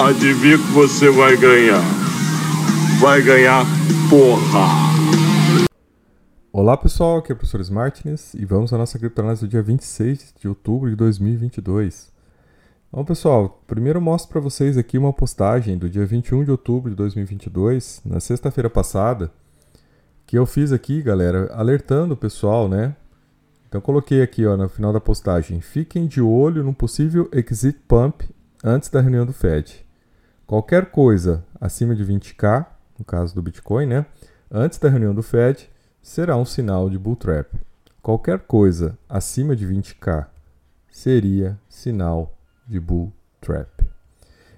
Adivinha que você vai ganhar? Vai ganhar porra! Olá pessoal, aqui é o professor Smartness e vamos à nossa criptoanálise do dia 26 de outubro de 2022. Bom pessoal, primeiro mostro para vocês aqui uma postagem do dia 21 de outubro de 2022, na sexta-feira passada, que eu fiz aqui, galera, alertando o pessoal, né? Então coloquei aqui, ó, no final da postagem, fiquem de olho no possível exit pump antes da reunião do Fed. Qualquer coisa acima de 20k, no caso do Bitcoin, né? Antes da reunião do Fed, será um sinal de bull trap. Qualquer coisa acima de 20k seria sinal de bull trap.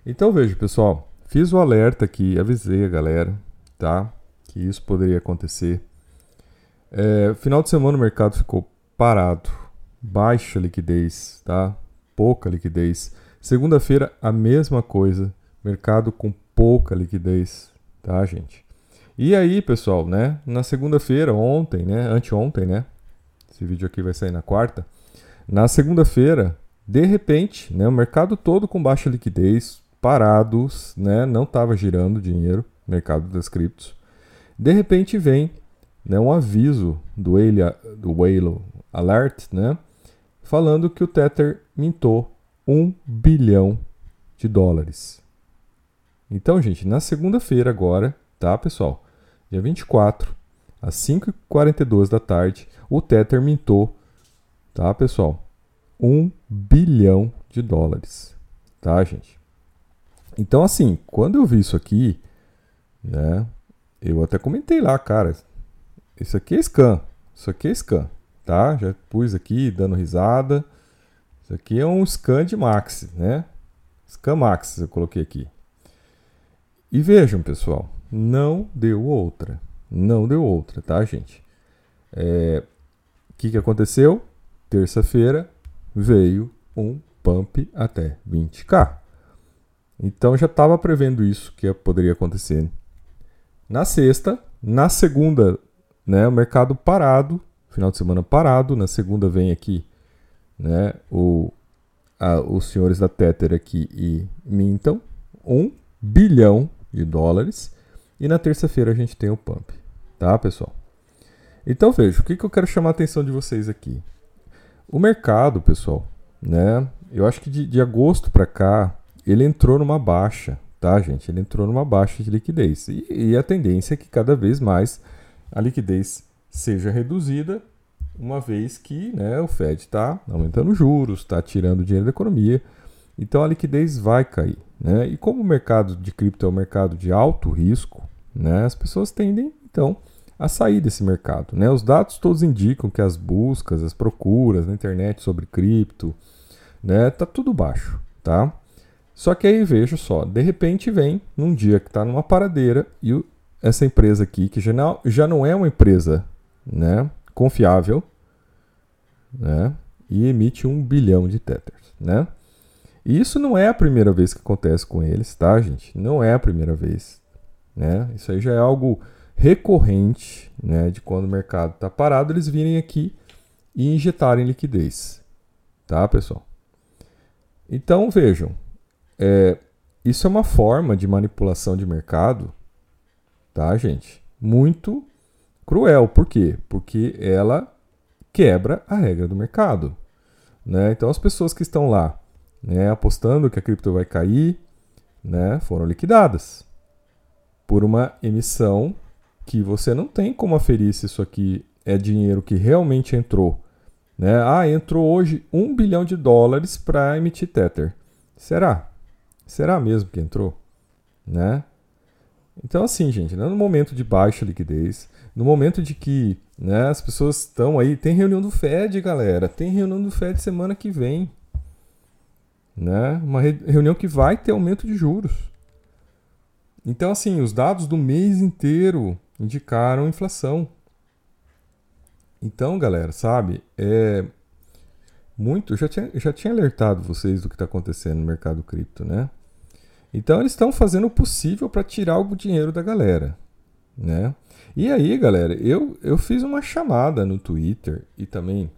Então veja, pessoal, fiz o alerta aqui, avisei a galera, tá? Que isso poderia acontecer. É, final de semana o mercado ficou parado, baixa liquidez, tá? Pouca liquidez. Segunda-feira a mesma coisa, mercado com pouca liquidez, tá, gente? E aí, pessoal, né? Na segunda-feira, ontem, né? Anteontem, né? Esse vídeo aqui vai sair na quarta. Na segunda-feira, de repente, né, o mercado todo com baixa liquidez, parados, né, não estava girando dinheiro, mercado das criptos. De repente vem né, um aviso do Whale, do Whale Alert, né, falando que o Tether mintou 1 bilhão de dólares. Então, gente, na segunda-feira agora, tá, pessoal? Dia 24, às 5h42 da tarde, o Tether mintou, tá, pessoal? 1 bilhão de dólares, tá, gente? Então, assim, quando eu vi isso aqui, né, eu até comentei lá, cara, isso aqui é scan, isso aqui é scan, tá? Já pus aqui dando risada. Isso aqui é um scan de Max, né? Scan Max eu coloquei aqui. E vejam, pessoal, não deu outra. Não deu outra, tá, gente? O é, que, que aconteceu? Terça-feira veio um pump até 20k. Então já estava prevendo isso que poderia acontecer. Na sexta, na segunda, né, o mercado parado, final de semana parado. Na segunda vem aqui né, o, a, os senhores da Tether aqui e mintam um bilhão de dólares. E na terça-feira a gente tem o pump, tá, pessoal? Então veja, o que, que eu quero chamar a atenção de vocês aqui? O mercado, pessoal, né? Eu acho que de, de agosto para cá ele entrou numa baixa, tá, gente? Ele entrou numa baixa de liquidez e, e a tendência é que cada vez mais a liquidez seja reduzida, uma vez que né, o Fed está aumentando juros, está tirando dinheiro da economia, então a liquidez vai cair. Né? E como o mercado de cripto é um mercado de alto risco, né, as pessoas tendem então a sair desse mercado. Né? Os dados todos indicam que as buscas, as procuras na internet sobre cripto, né, tá tudo baixo, tá? Só que aí veja só, de repente vem num dia que está numa paradeira e o, essa empresa aqui, que já não, já não é uma empresa né, confiável, né, e emite um bilhão de tethers, né? E isso não é a primeira vez que acontece com eles, tá, gente? Não é a primeira vez, né? Isso aí já é algo recorrente, né, de quando o mercado está parado, eles virem aqui e injetarem liquidez, tá, pessoal? Então vejam, é, isso é uma forma de manipulação de mercado tá, gente? Muito cruel. Por quê? Porque ela quebra a regra do mercado. Né? Então, as pessoas que estão lá né, apostando que a cripto vai cair né, foram liquidadas por uma emissão que você não tem como aferir se isso aqui é dinheiro que realmente entrou. Né? Ah, entrou hoje um bilhão de dólares para emitir Tether. Será? Será mesmo que entrou? Né? Então, assim, gente, né, no momento de baixa liquidez, no momento de que né, as pessoas estão aí, tem reunião do Fed, galera, tem reunião do Fed semana que vem. Né? Uma reunião que vai ter aumento de juros. Então, assim, os dados do mês inteiro indicaram inflação. Então, galera, sabe, é muito. Eu já tinha, já tinha alertado vocês do que está acontecendo no mercado cripto, né? Então eles estão fazendo o possível para tirar o dinheiro da galera, né? E aí, galera, eu, eu fiz uma chamada no Twitter e também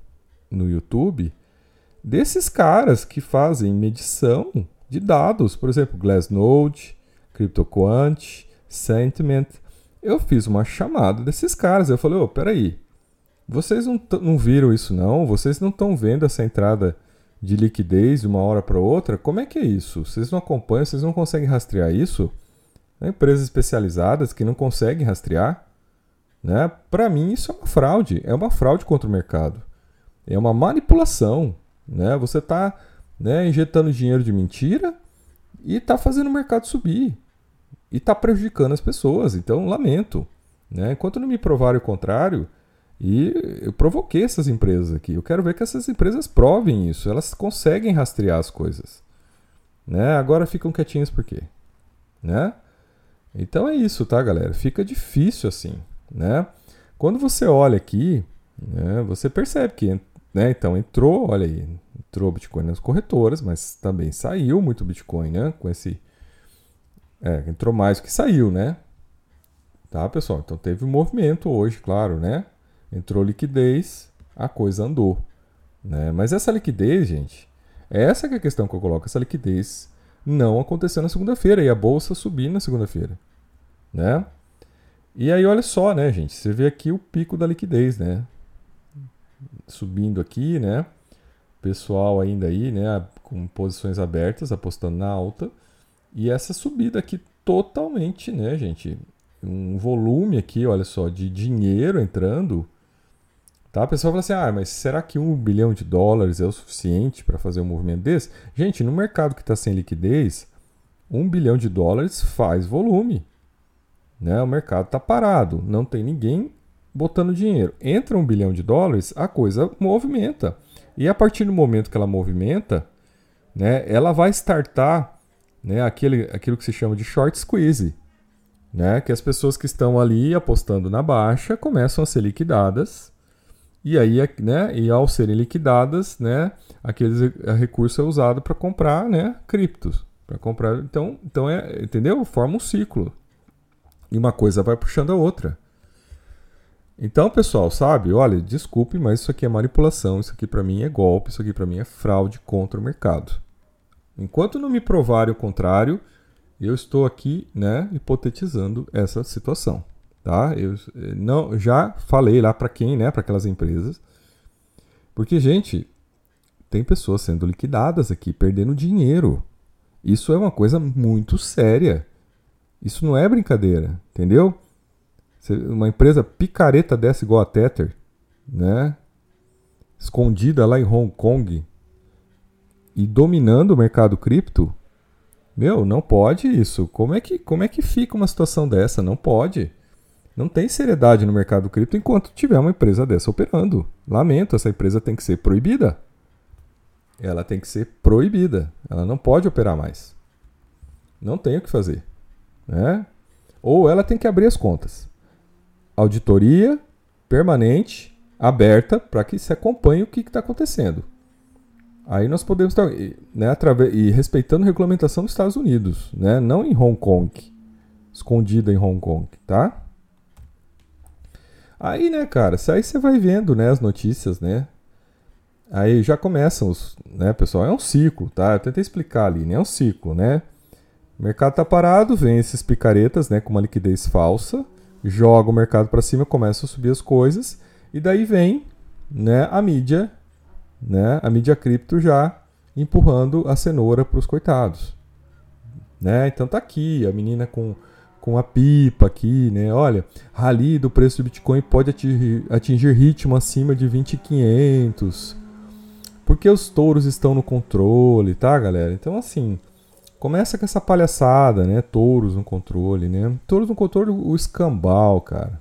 no YouTube desses caras que fazem medição de dados, por exemplo, Glassnode, CryptoQuant, Sentiment. Eu fiz uma chamada desses caras. Eu falei, ô, oh, peraí, vocês não, não viram isso não? Vocês não estão vendo essa entrada de liquidez de uma hora para outra? Como é que é isso? Vocês não acompanham, vocês não conseguem rastrear isso? Empresas especializadas que não conseguem rastrear? Né? Para mim, isso é uma fraude. É uma fraude contra o mercado. É uma manipulação. Né? Você está né, injetando dinheiro de mentira e está fazendo o mercado subir. E está prejudicando as pessoas. Então, lamento. Né? Enquanto não me provarem o contrário, e eu provoquei essas empresas aqui. Eu quero ver que essas empresas provem isso. Elas conseguem rastrear as coisas. Né? Agora ficam quietinhas por quê? Né? Então é isso, tá, galera? Fica difícil assim, né? Quando você olha aqui, né, você percebe que, né, então entrou, olha aí, entrou Bitcoin nas corretoras, mas também saiu muito Bitcoin, né? Com esse, é, entrou mais do que saiu, né? Tá, pessoal? Então teve um movimento hoje, claro, né? Entrou liquidez, a coisa andou, né? Mas essa liquidez, gente, essa é a questão que eu coloco, essa liquidez não aconteceu na segunda-feira e a bolsa subiu na segunda-feira, né? E aí olha só, né, gente, você vê aqui o pico da liquidez, né? Subindo aqui, né? Pessoal ainda aí, né, com posições abertas, apostando na alta. E essa subida aqui totalmente, né, gente? Um volume aqui, olha só, de dinheiro entrando Tá? A pessoa fala assim: ah, mas será que um bilhão de dólares é o suficiente para fazer um movimento desse? Gente, no mercado que está sem liquidez, um bilhão de dólares faz volume. Né? O mercado está parado, não tem ninguém botando dinheiro. Entra um bilhão de dólares, a coisa movimenta. E a partir do momento que ela movimenta, né, ela vai startar né, aquele, aquilo que se chama de short squeeze. Né, que as pessoas que estão ali apostando na baixa começam a ser liquidadas e aí, né, e ao serem liquidadas, né, aquele recurso é usado para comprar, né, criptos, para comprar. Então, então é, entendeu? Forma um ciclo. E uma coisa vai puxando a outra. Então, pessoal, sabe? Olha, desculpe, mas isso aqui é manipulação, isso aqui para mim é golpe, isso aqui para mim é fraude contra o mercado. Enquanto não me provarem o contrário, eu estou aqui, né, hipotetizando essa situação tá? Eu eh, não já falei lá para quem, né, para aquelas empresas. Porque gente, tem pessoas sendo liquidadas aqui, perdendo dinheiro. Isso é uma coisa muito séria. Isso não é brincadeira, entendeu? Uma empresa picareta dessa igual a Tether, né? Escondida lá em Hong Kong e dominando o mercado cripto, meu, não pode isso. Como é que, como é que fica uma situação dessa? Não pode. Não tem seriedade no mercado cripto enquanto tiver uma empresa dessa operando. Lamento, essa empresa tem que ser proibida. Ela tem que ser proibida. Ela não pode operar mais. Não tem o que fazer. Né? Ou ela tem que abrir as contas. Auditoria permanente, aberta, para que se acompanhe o que está acontecendo. Aí nós podemos estar, né, através, e respeitando a regulamentação dos Estados Unidos, né, não em Hong Kong, escondida em Hong Kong, tá? Aí, né, cara, aí você vai vendo, né, as notícias, né? Aí já começam os, né, pessoal, é um ciclo, tá? Eu tentei explicar ali, né? É um ciclo, né? O mercado tá parado, vem esses picaretas, né, com uma liquidez falsa, joga o mercado para cima, começa a subir as coisas, e daí vem, né, a mídia, né, a mídia cripto já empurrando a cenoura para os coitados. Né? Então tá aqui, a menina com com a pipa aqui, né? Olha, rally do preço do Bitcoin pode atingir, atingir ritmo acima de 20.500. Porque os touros estão no controle, tá, galera? Então, assim, começa com essa palhaçada, né? Touros no controle, né? Touros no controle, o escambau, cara.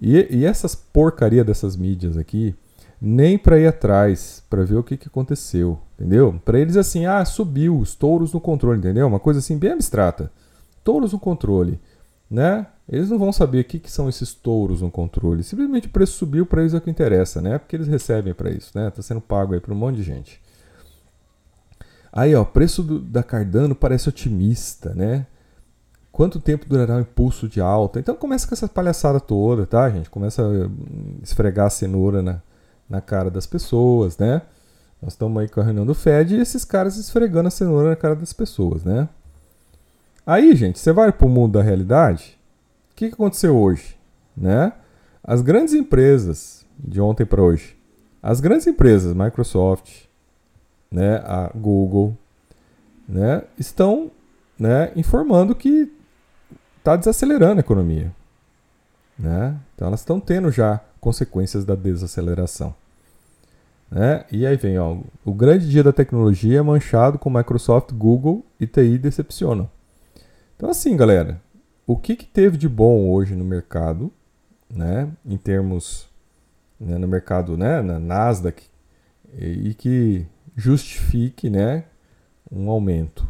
E, e essas porcaria dessas mídias aqui, nem para ir atrás, para ver o que, que aconteceu, entendeu? Para eles assim, ah, subiu, os touros no controle, entendeu? Uma coisa assim bem abstrata touros no controle, né? Eles não vão saber o que, que são esses touros no controle. Simplesmente o preço subiu, para eles é o que interessa, né? Porque eles recebem para isso, né? Tá sendo pago aí para um monte de gente. Aí, ó, preço do, da Cardano parece otimista, né? Quanto tempo durará o impulso de alta? Então começa com essa palhaçada toda, tá, gente? Começa a esfregar a cenoura na, na cara das pessoas, né? Nós estamos aí com a reunião do Fed e esses caras esfregando a cenoura na cara das pessoas, né? Aí, gente, você vai para o mundo da realidade. O que, que aconteceu hoje, né? As grandes empresas de ontem para hoje, as grandes empresas, Microsoft, né, a Google, né, estão, né, informando que está desacelerando a economia, né? Então elas estão tendo já consequências da desaceleração. Né? E aí vem, ó, o grande dia da tecnologia é manchado com Microsoft, Google e TI decepcionam. Então assim, galera, o que, que teve de bom hoje no mercado, né, em termos né, no mercado, né, na Nasdaq, e, e que justifique, né, um aumento?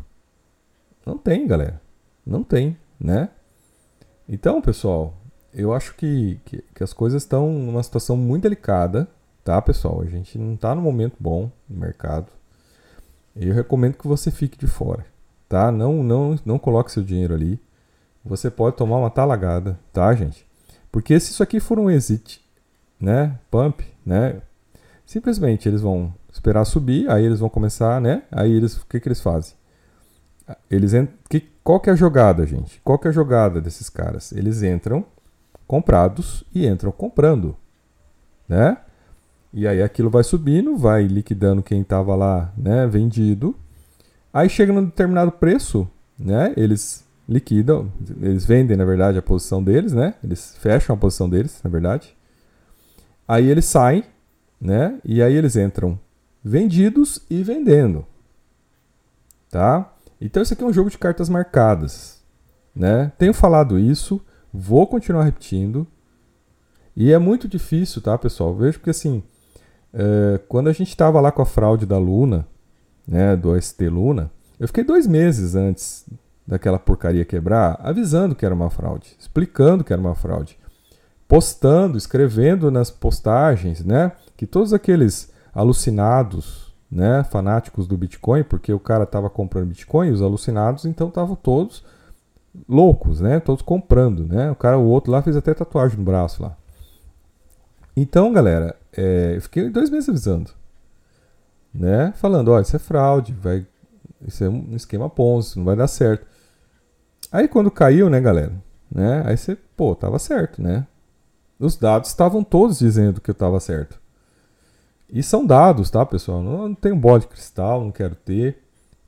Não tem, galera. Não tem, né? Então, pessoal, eu acho que, que, que as coisas estão numa situação muito delicada, tá, pessoal? A gente não está no momento bom no mercado. Eu recomendo que você fique de fora, tá? Não, não, não coloque seu dinheiro ali. Você pode tomar uma talagada, tá, gente? Porque se isso aqui for um exit, né, pump, né, simplesmente eles vão esperar subir, aí eles vão começar, né? Aí eles, o que que eles fazem? Eles que, qual que é a jogada, gente? Qual que é a jogada desses caras? Eles entram comprados e entram comprando, né? E aí aquilo vai subindo, vai liquidando quem estava lá, né, vendido. Aí chega num determinado preço, né? Eles liquidam, eles vendem, na verdade, a posição deles, né? Eles fecham a posição deles, na verdade. Aí eles saem, né? E aí eles entram vendidos e vendendo. Tá? Então isso aqui é um jogo de cartas marcadas, né? Tenho falado isso, Vou continuar repetindo. E é muito difícil, tá, pessoal? Vejo porque assim, é, quando a gente estava lá com a fraude da Luna, né, do ST Luna, eu fiquei dois meses antes daquela porcaria quebrar, avisando que era uma fraude, explicando que era uma fraude, postando, escrevendo nas postagens, né, que todos aqueles alucinados, né, fanáticos do Bitcoin, porque o cara estava comprando Bitcoin, os alucinados, então estavam todos loucos, né? Todos comprando, né? O cara, o outro lá fez até tatuagem no braço lá. Então, galera, é, eu fiquei dois meses avisando, né? Falando, ó, isso é fraude, vai, isso é um esquema Ponzi, não vai dar certo. Aí quando caiu, né, galera, né? Aí você, pô, tava certo, né? Os dados estavam todos dizendo que eu tava certo. E são dados, tá, pessoal? Não, não tenho de cristal, não quero ter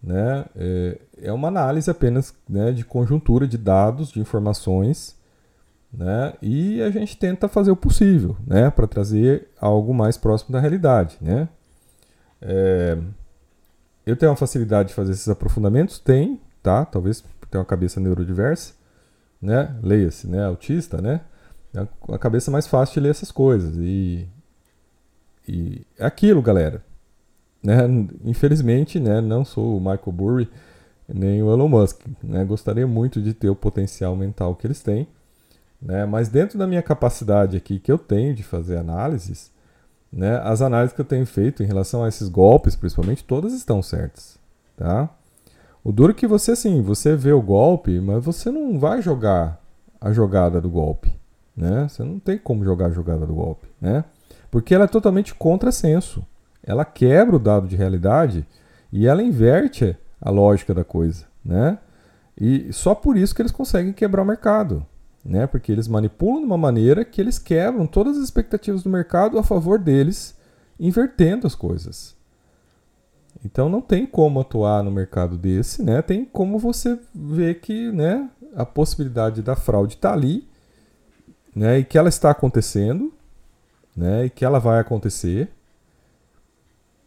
né, é, é uma análise apenas né, de conjuntura de dados, de informações, né, e a gente tenta fazer o possível né, para trazer algo mais próximo da realidade. Né. É, eu tenho uma facilidade de fazer esses aprofundamentos? Tem, tá? Talvez tenha uma cabeça neurodiversa, né? Leia-se, né? Autista, né? É a cabeça mais fácil de ler essas coisas. E, e é aquilo, galera. Né? Infelizmente, né, não sou o Michael Burry nem o Elon Musk. Né? Gostaria muito de ter o potencial mental que eles têm, né? mas dentro da minha capacidade aqui que eu tenho de fazer análises, né, as análises que eu tenho feito em relação a esses golpes, principalmente, todas estão certas. Tá? O duro é que você, assim, você vê o golpe, mas você não vai jogar a jogada do golpe. Né? Você não tem como jogar a jogada do golpe. Né? Porque ela é totalmente contrassenso ela quebra o dado de realidade e ela inverte a lógica da coisa, né? E só por isso que eles conseguem quebrar o mercado, né? Porque eles manipulam de uma maneira que eles quebram todas as expectativas do mercado a favor deles, invertendo as coisas. Então não tem como atuar no mercado desse, né? Tem como você ver que, né, a possibilidade da fraude está ali, né, e que ela está acontecendo, né, e que ela vai acontecer,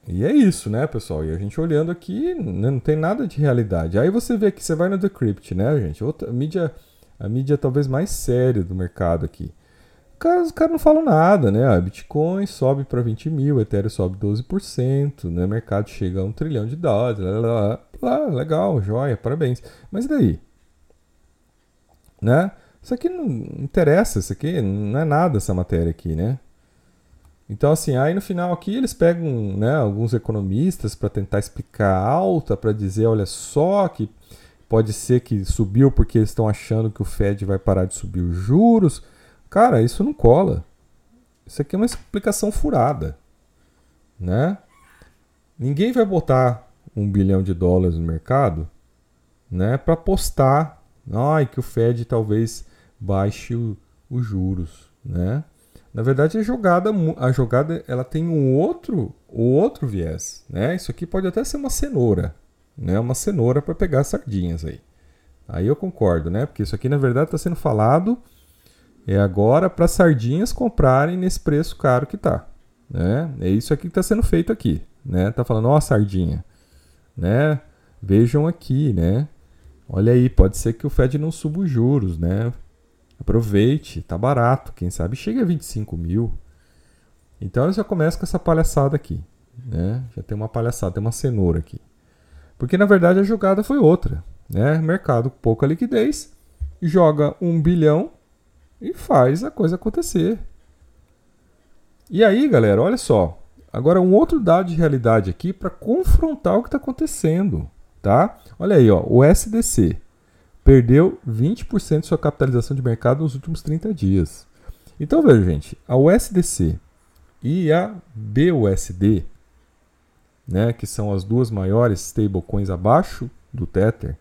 e é isso, né, pessoal? E a gente olhando aqui, né, não tem nada de realidade. Aí você vê que você vai no Decrypt, né, gente? Outra mídia, a mídia talvez mais séria do mercado aqui. Cara, os caras não falam nada, né? A Bitcoin sobe para 20 mil, Ethereum sobe 12%, né? O mercado chega a um trilhão de dólares, lá, lá, lá, legal, joia, parabéns. Mas e daí? Né? Isso aqui não interessa, isso aqui não é nada essa matéria aqui, né? Então, assim, aí no final aqui eles pegam né, alguns economistas para tentar explicar alta, para dizer, olha só, que pode ser que subiu porque eles estão achando que o Fed vai parar de subir os juros. Cara, isso não cola. Isso aqui é uma explicação furada, né? ninguém vai botar um bilhão de dólares no mercado né, para postar ai, que o Fed talvez baixe os juros. Né? Na verdade, a jogada, a jogada ela tem um outro, um outro viés. Né? Isso aqui pode até ser uma cenoura. Né? Uma cenoura para pegar sardinhas aí. Aí eu concordo, né? Porque isso aqui na verdade está sendo falado é agora para sardinhas comprarem nesse preço caro que tá. Né? É isso aqui que está sendo feito aqui. Né? Tá falando, ó, sardinha. Né? Vejam aqui, né? Olha aí, pode ser que o Fed não suba os juros, né? Aproveite, tá barato. Quem sabe chega a 25 mil. Então já começa com essa palhaçada aqui. Né? Já tem uma palhaçada, tem uma cenoura aqui. Porque na verdade a jogada foi outra. Né? Mercado com pouca liquidez, joga um bilhão e faz a coisa acontecer. E aí, galera, olha só. Agora um outro dado de realidade aqui para confrontar o que está acontecendo, tá? Olha aí, ó, o SDC perdeu 20% de sua capitalização de mercado nos últimos 30 dias. Então veja, gente, a USDC e a BUSD, né, que são as duas maiores stablecoins abaixo do Tether,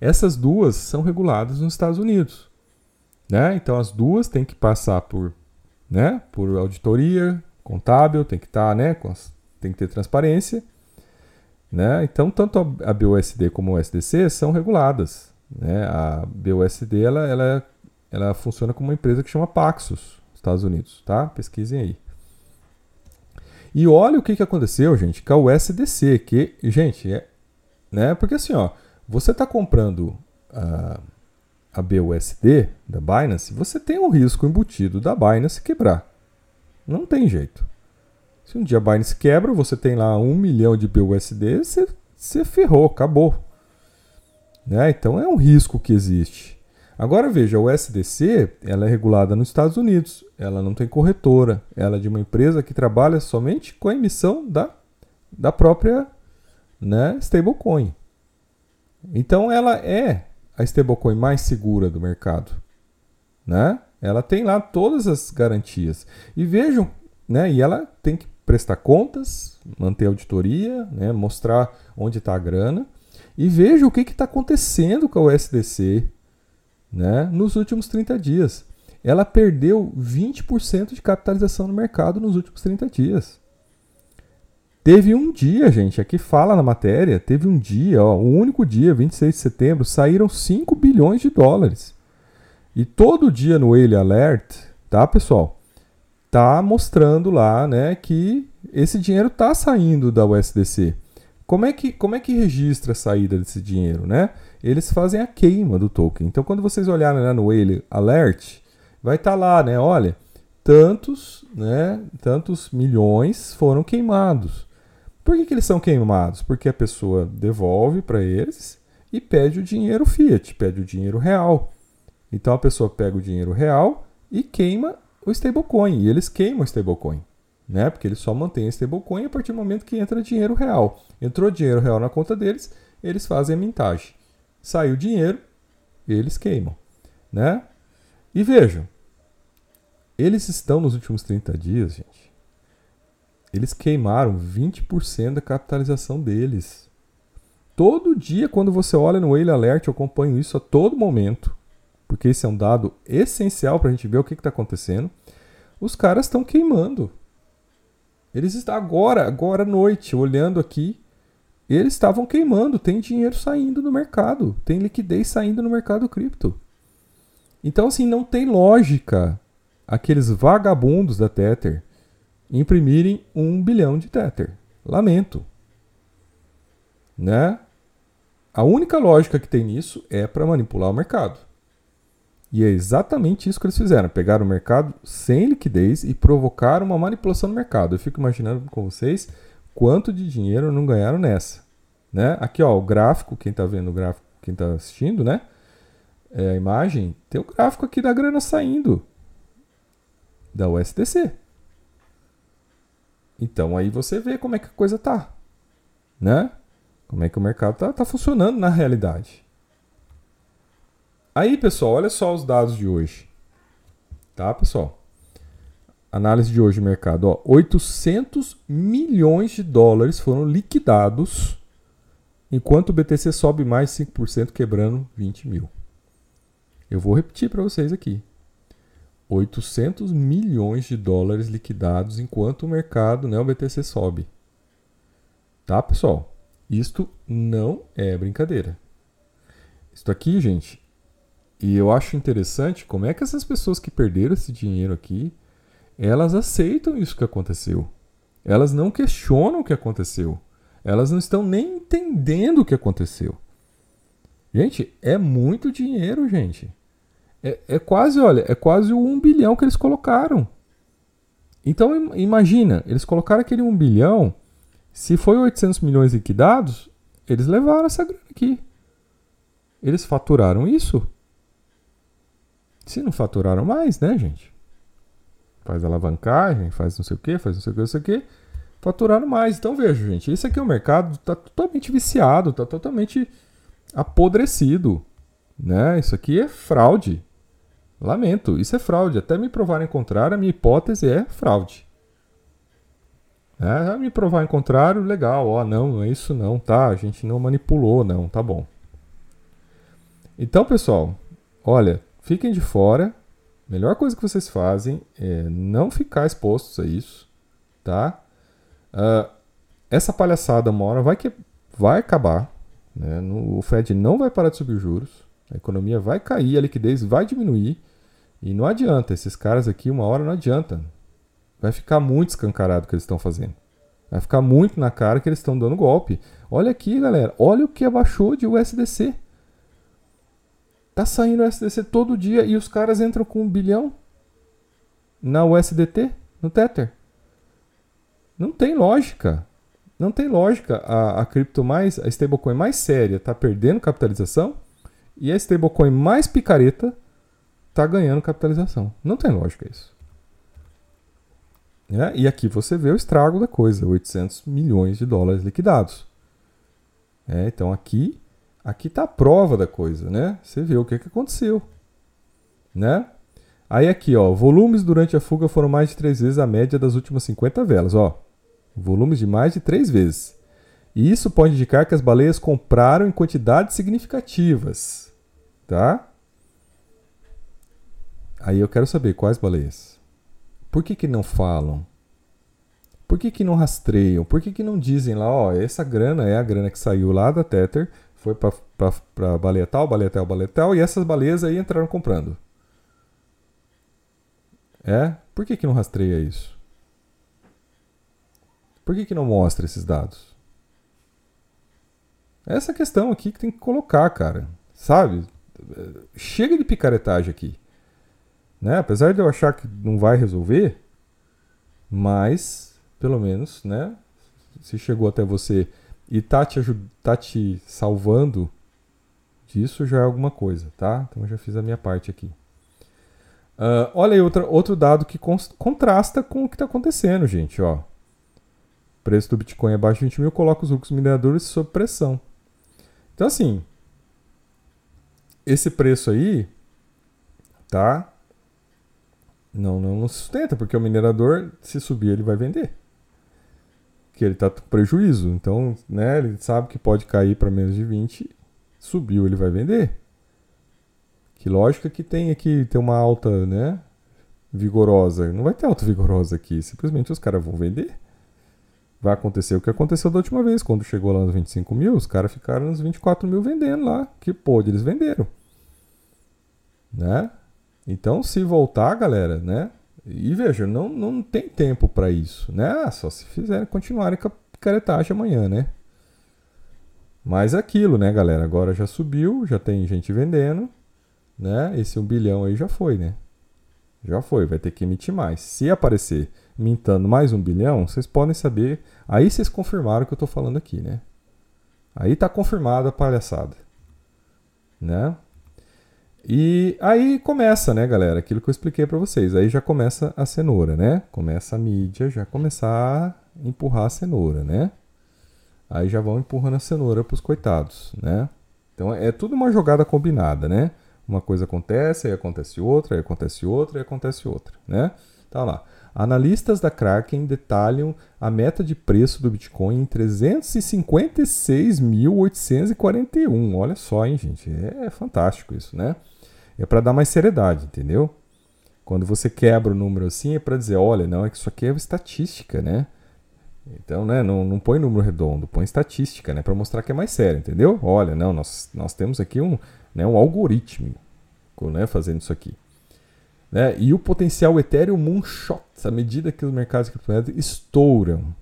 essas duas são reguladas nos Estados Unidos. Né? Então as duas têm que passar por, né, por auditoria contábil, tem que estar, tá, né, tem que ter transparência. Né? Então tanto a BUSD como o SDC são reguladas. Né? A BUSD ela, ela, ela funciona como uma empresa que chama Paxos, Estados Unidos. Tá? Pesquisem aí. E olha o que, que aconteceu, gente, com a USDC, que, gente, é, né? Porque assim, ó, você está comprando uh, a BUSD da Binance, você tem um risco embutido da Binance quebrar. Não tem jeito. Se um dia a Binance quebra, você tem lá um milhão de BUSD, você, você ferrou, acabou. Né? Então é um risco que existe. Agora veja, a USDC ela é regulada nos Estados Unidos, ela não tem corretora, ela é de uma empresa que trabalha somente com a emissão da, da própria né, stablecoin. Então ela é a stablecoin mais segura do mercado, né? Ela tem lá todas as garantias. E vejam, né? E ela tem que prestar contas, manter auditoria, né? mostrar onde está a grana. E veja o que está acontecendo com a USDC né? nos últimos 30 dias. Ela perdeu 20% de capitalização no mercado nos últimos 30 dias. Teve um dia, gente, aqui fala na matéria, teve um dia, ó, o único dia, 26 de setembro, saíram 5 bilhões de dólares. E todo dia no Whale Alert, tá, pessoal? Tá mostrando lá, né, que esse dinheiro tá saindo da USDC. Como é que, como é que registra a saída desse dinheiro, né? Eles fazem a queima do token. Então, quando vocês olharem lá no Whale Alert, vai estar tá lá, né? Olha, tantos, né? Tantos milhões foram queimados. Por que, que eles são queimados? Porque a pessoa devolve para eles e pede o dinheiro fiat, pede o dinheiro real. Então a pessoa pega o dinheiro real e queima o stablecoin. E eles queimam o stablecoin. Né? Porque eles só mantêm o stablecoin a partir do momento que entra dinheiro real. Entrou dinheiro real na conta deles, eles fazem a mintagem. Saiu dinheiro, eles queimam. Né? E vejam, eles estão nos últimos 30 dias, gente, eles queimaram 20% da capitalização deles. Todo dia, quando você olha no Whale Alert, eu acompanho isso a todo momento, porque esse é um dado essencial para a gente ver o que está acontecendo. Os caras estão queimando. Eles estão agora, agora à noite, olhando aqui, eles estavam queimando. Tem dinheiro saindo no mercado, tem liquidez saindo no mercado cripto. Então, assim, não tem lógica aqueles vagabundos da Tether imprimirem um bilhão de Tether. Lamento. Né? A única lógica que tem nisso é para manipular o mercado. E é exatamente isso que eles fizeram. Pegaram o mercado sem liquidez e provocaram uma manipulação no mercado. Eu fico imaginando com vocês quanto de dinheiro não ganharam nessa. Né? Aqui, ó, o gráfico, quem está vendo o gráfico, quem está assistindo, né? É a imagem, tem o gráfico aqui da grana saindo da USDC. Então aí você vê como é que a coisa tá, né? Como é que o mercado tá, tá funcionando na realidade. Aí, pessoal, olha só os dados de hoje. Tá, pessoal? Análise de hoje, mercado. Ó, 800 milhões de dólares foram liquidados, enquanto o BTC sobe mais 5%, quebrando 20 mil. Eu vou repetir para vocês aqui. 800 milhões de dólares liquidados enquanto o mercado, né, o BTC sobe. Tá, pessoal? Isto não é brincadeira. Isto aqui, gente, e eu acho interessante como é que essas pessoas que perderam esse dinheiro aqui, elas aceitam isso que aconteceu. Elas não questionam o que aconteceu. Elas não estão nem entendendo o que aconteceu. Gente, é muito dinheiro, gente. É, é quase, olha, é quase o um bilhão que eles colocaram. Então imagina, eles colocaram aquele um bilhão. Se foi 800 milhões liquidados, eles levaram essa grana aqui. Eles faturaram isso. Se não faturaram mais, né, gente? faz alavancagem, faz não sei o que, faz não sei o que, não sei o que, faturaram mais. Então veja, gente, esse aqui é o mercado está totalmente viciado, está totalmente apodrecido, né? Isso aqui é fraude. Lamento, isso é fraude. Até me provarem contrário, a minha hipótese é fraude. É, me provar em contrário, legal. Ó, não, não é isso não, tá? A gente não manipulou, não, tá bom. Então, pessoal, olha, fiquem de fora, melhor coisa que vocês fazem é não ficar expostos a isso, tá? Uh, essa palhaçada uma hora vai, que, vai acabar. Né? No, o Fed não vai parar de subir os juros. A economia vai cair, a liquidez vai diminuir. E não adianta, esses caras aqui, uma hora não adianta. Vai ficar muito escancarado o que eles estão fazendo. Vai ficar muito na cara que eles estão dando golpe. Olha aqui, galera. Olha o que abaixou de USDC. Tá saindo SDC todo dia e os caras entram com um bilhão na USDT, no Tether. Não tem lógica. Não tem lógica. A, a cripto mais, a stablecoin mais séria tá perdendo capitalização e a stablecoin mais picareta tá ganhando capitalização. Não tem lógica isso. É, e aqui você vê o estrago da coisa, 800 milhões de dólares liquidados. É, então aqui Aqui está a prova da coisa, né? Você vê o que, que aconteceu, né? Aí aqui, ó, volumes durante a fuga foram mais de três vezes a média das últimas 50 velas, ó. Volumes de mais de três vezes. E isso pode indicar que as baleias compraram em quantidades significativas, tá? Aí eu quero saber quais baleias. Por que, que não falam? Por que, que não rastreiam? Por que, que não dizem lá, ó, essa grana é a grana que saiu lá da Tether foi para baleia tal, baleia tal, baleia tal, e essas baleias aí entraram comprando. É? Por que, que não rastreia isso? Por que, que não mostra esses dados? Essa questão aqui que tem que colocar, cara. Sabe? Chega de picaretagem aqui. Né? Apesar de eu achar que não vai resolver, mas, pelo menos, né? Se chegou até você e tá te, tá te salvando disso já é alguma coisa, tá? Então eu já fiz a minha parte aqui. Uh, olha aí outra, outro dado que contrasta com o que está acontecendo, gente. Ó. preço do Bitcoin abaixo de 20 mil coloca os lucros mineradores sob pressão. Então, assim, esse preço aí, tá? Não, não, não sustenta, porque o minerador, se subir, ele vai vender que ele está com prejuízo. Então, né, ele sabe que pode cair para menos de 20, subiu, ele vai vender. Que lógica que tem aqui, tem uma alta, né, vigorosa. Não vai ter alta vigorosa aqui, simplesmente os caras vão vender. Vai acontecer o que aconteceu da última vez, quando chegou lá nos 25 mil, os caras ficaram nos 24 mil vendendo lá, que pôde, eles venderam. Né? Então, se voltar, galera, né, e veja, não, não tem tempo para isso, né? Ah, só se fizerem continuarem com a caretagem amanhã, né? Mas é aquilo, né, galera? Agora já subiu, já tem gente vendendo, né? Esse um bilhão aí já foi, né? Já foi, vai ter que emitir mais. Se aparecer mintando mais um bilhão, vocês podem saber. Aí vocês confirmaram o que eu tô falando aqui, né? Aí tá confirmada a palhaçada, né? E aí começa, né, galera, aquilo que eu expliquei para vocês. Aí já começa a cenoura, né? Começa a mídia já começar a empurrar a cenoura, né? Aí já vão empurrando a cenoura pros coitados, né? Então é tudo uma jogada combinada, né? Uma coisa acontece, aí acontece outra, aí acontece outra, aí acontece outra, né? Tá lá. Analistas da Kraken detalham a meta de preço do Bitcoin em 356.841. Olha só, hein, gente? É fantástico isso, né? É para dar mais seriedade, entendeu? Quando você quebra o número assim, é para dizer, olha, não, é que isso aqui é estatística, né? Então, né, não, não põe número redondo, põe estatística, né, para mostrar que é mais sério, entendeu? Olha, não, nós, nós temos aqui um, né, um algoritmo, né, fazendo isso aqui. Né? E o potencial Ethereum Moonshot, à medida que os mercados de criptomoedas estouram.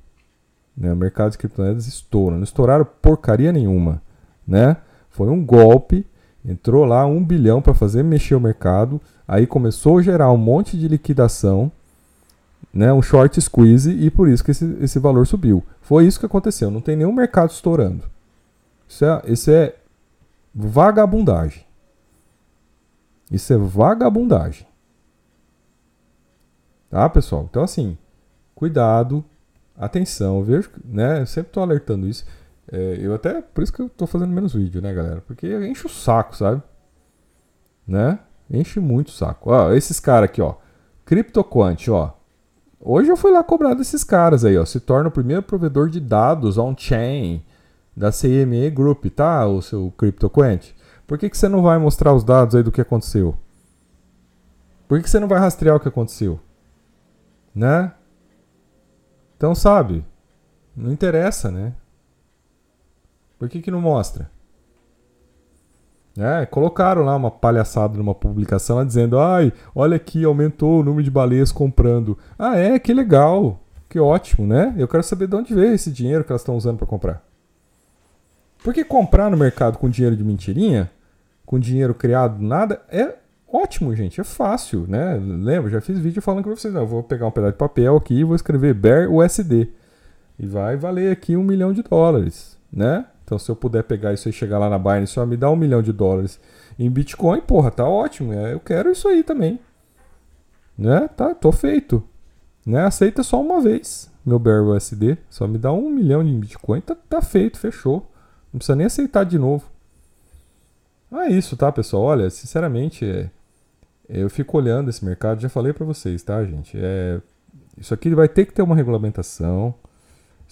Né? O mercado de criptomoedas estouram. Não estouraram porcaria nenhuma. Né? Foi um golpe, entrou lá um bilhão para fazer mexer o mercado, aí começou a gerar um monte de liquidação, né? um short squeeze, e por isso que esse, esse valor subiu. Foi isso que aconteceu. Não tem nenhum mercado estourando. Isso é, isso é vagabundagem. Isso é vagabundagem. Tá, pessoal? Então, assim, cuidado, atenção. Vejo, né? Eu sempre tô alertando isso. É, eu até, por isso que eu tô fazendo menos vídeo, né, galera? Porque enche o saco, sabe? Né? Enche muito o saco. Ó, esses caras aqui, ó. CryptoQuant, ó. Hoje eu fui lá cobrar desses caras aí, ó. Se torna o primeiro provedor de dados on-chain da CME Group, tá? O seu CryptoQuant. Por que, que você não vai mostrar os dados aí do que aconteceu? Por que, que você não vai rastrear o que aconteceu? Né? Então, sabe? Não interessa, né? Por que, que não mostra? É, colocaram lá uma palhaçada numa publicação lá dizendo: ai, olha aqui, aumentou o número de baleias comprando. Ah, é? Que legal. Que ótimo, né? Eu quero saber de onde veio esse dinheiro que elas estão usando para comprar. Porque comprar no mercado com dinheiro de mentirinha, com dinheiro criado do nada, é Ótimo, gente, é fácil, né? Lembra, já fiz vídeo falando com vocês, não, vou pegar um pedaço de papel aqui e vou escrever Bear USD. E vai valer aqui um milhão de dólares, né? Então se eu puder pegar isso e chegar lá na Binance, só me dá um milhão de dólares em Bitcoin, porra, tá ótimo, é, eu quero isso aí também. Né? Tá, tô feito. Né? Aceita só uma vez meu Bear USD, só me dá um milhão de Bitcoin, tá, tá feito, fechou. Não precisa nem aceitar de novo. É isso, tá, pessoal? Olha, sinceramente, é eu fico olhando esse mercado, já falei para vocês, tá, gente? É, isso aqui vai ter que ter uma regulamentação.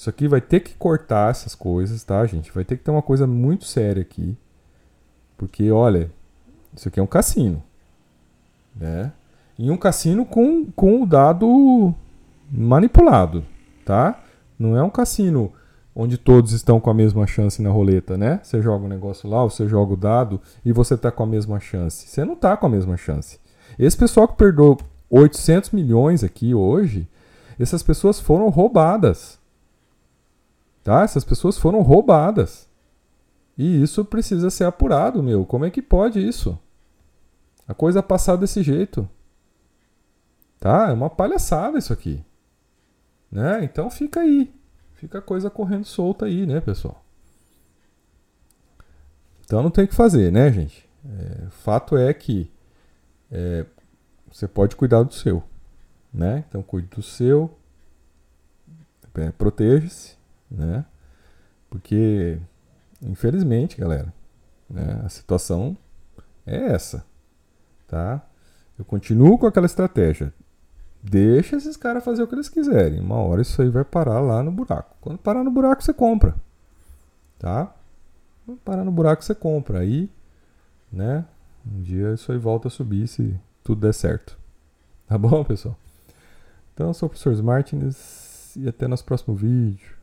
Isso aqui vai ter que cortar essas coisas, tá, gente? Vai ter que ter uma coisa muito séria aqui. Porque, olha, isso aqui é um cassino. Né? E um cassino com, com o dado manipulado, tá? Não é um cassino onde todos estão com a mesma chance na roleta, né? Você joga um negócio lá, você joga o dado e você tá com a mesma chance. Você não tá com a mesma chance. Esse pessoal que perdeu 800 milhões aqui hoje, essas pessoas foram roubadas. Tá? Essas pessoas foram roubadas. E isso precisa ser apurado, meu. Como é que pode isso? A coisa passar desse jeito. Tá? É uma palhaçada isso aqui. Né? Então fica aí. Fica a coisa correndo solta aí, né, pessoal? Então não tem o que fazer, né, gente? É, fato é que é, você pode cuidar do seu, né? Então cuide do seu, é, proteja-se, né? Porque, infelizmente, galera, né, a situação é essa, tá? Eu continuo com aquela estratégia. Deixa esses caras fazer o que eles quiserem. Uma hora isso aí vai parar lá no buraco. Quando parar no buraco, você compra. Tá? Quando parar no buraco, você compra. Aí, né? Um dia isso aí volta a subir se tudo der certo. Tá bom, pessoal? Então, eu sou o professor Martins e até nosso próximo vídeo.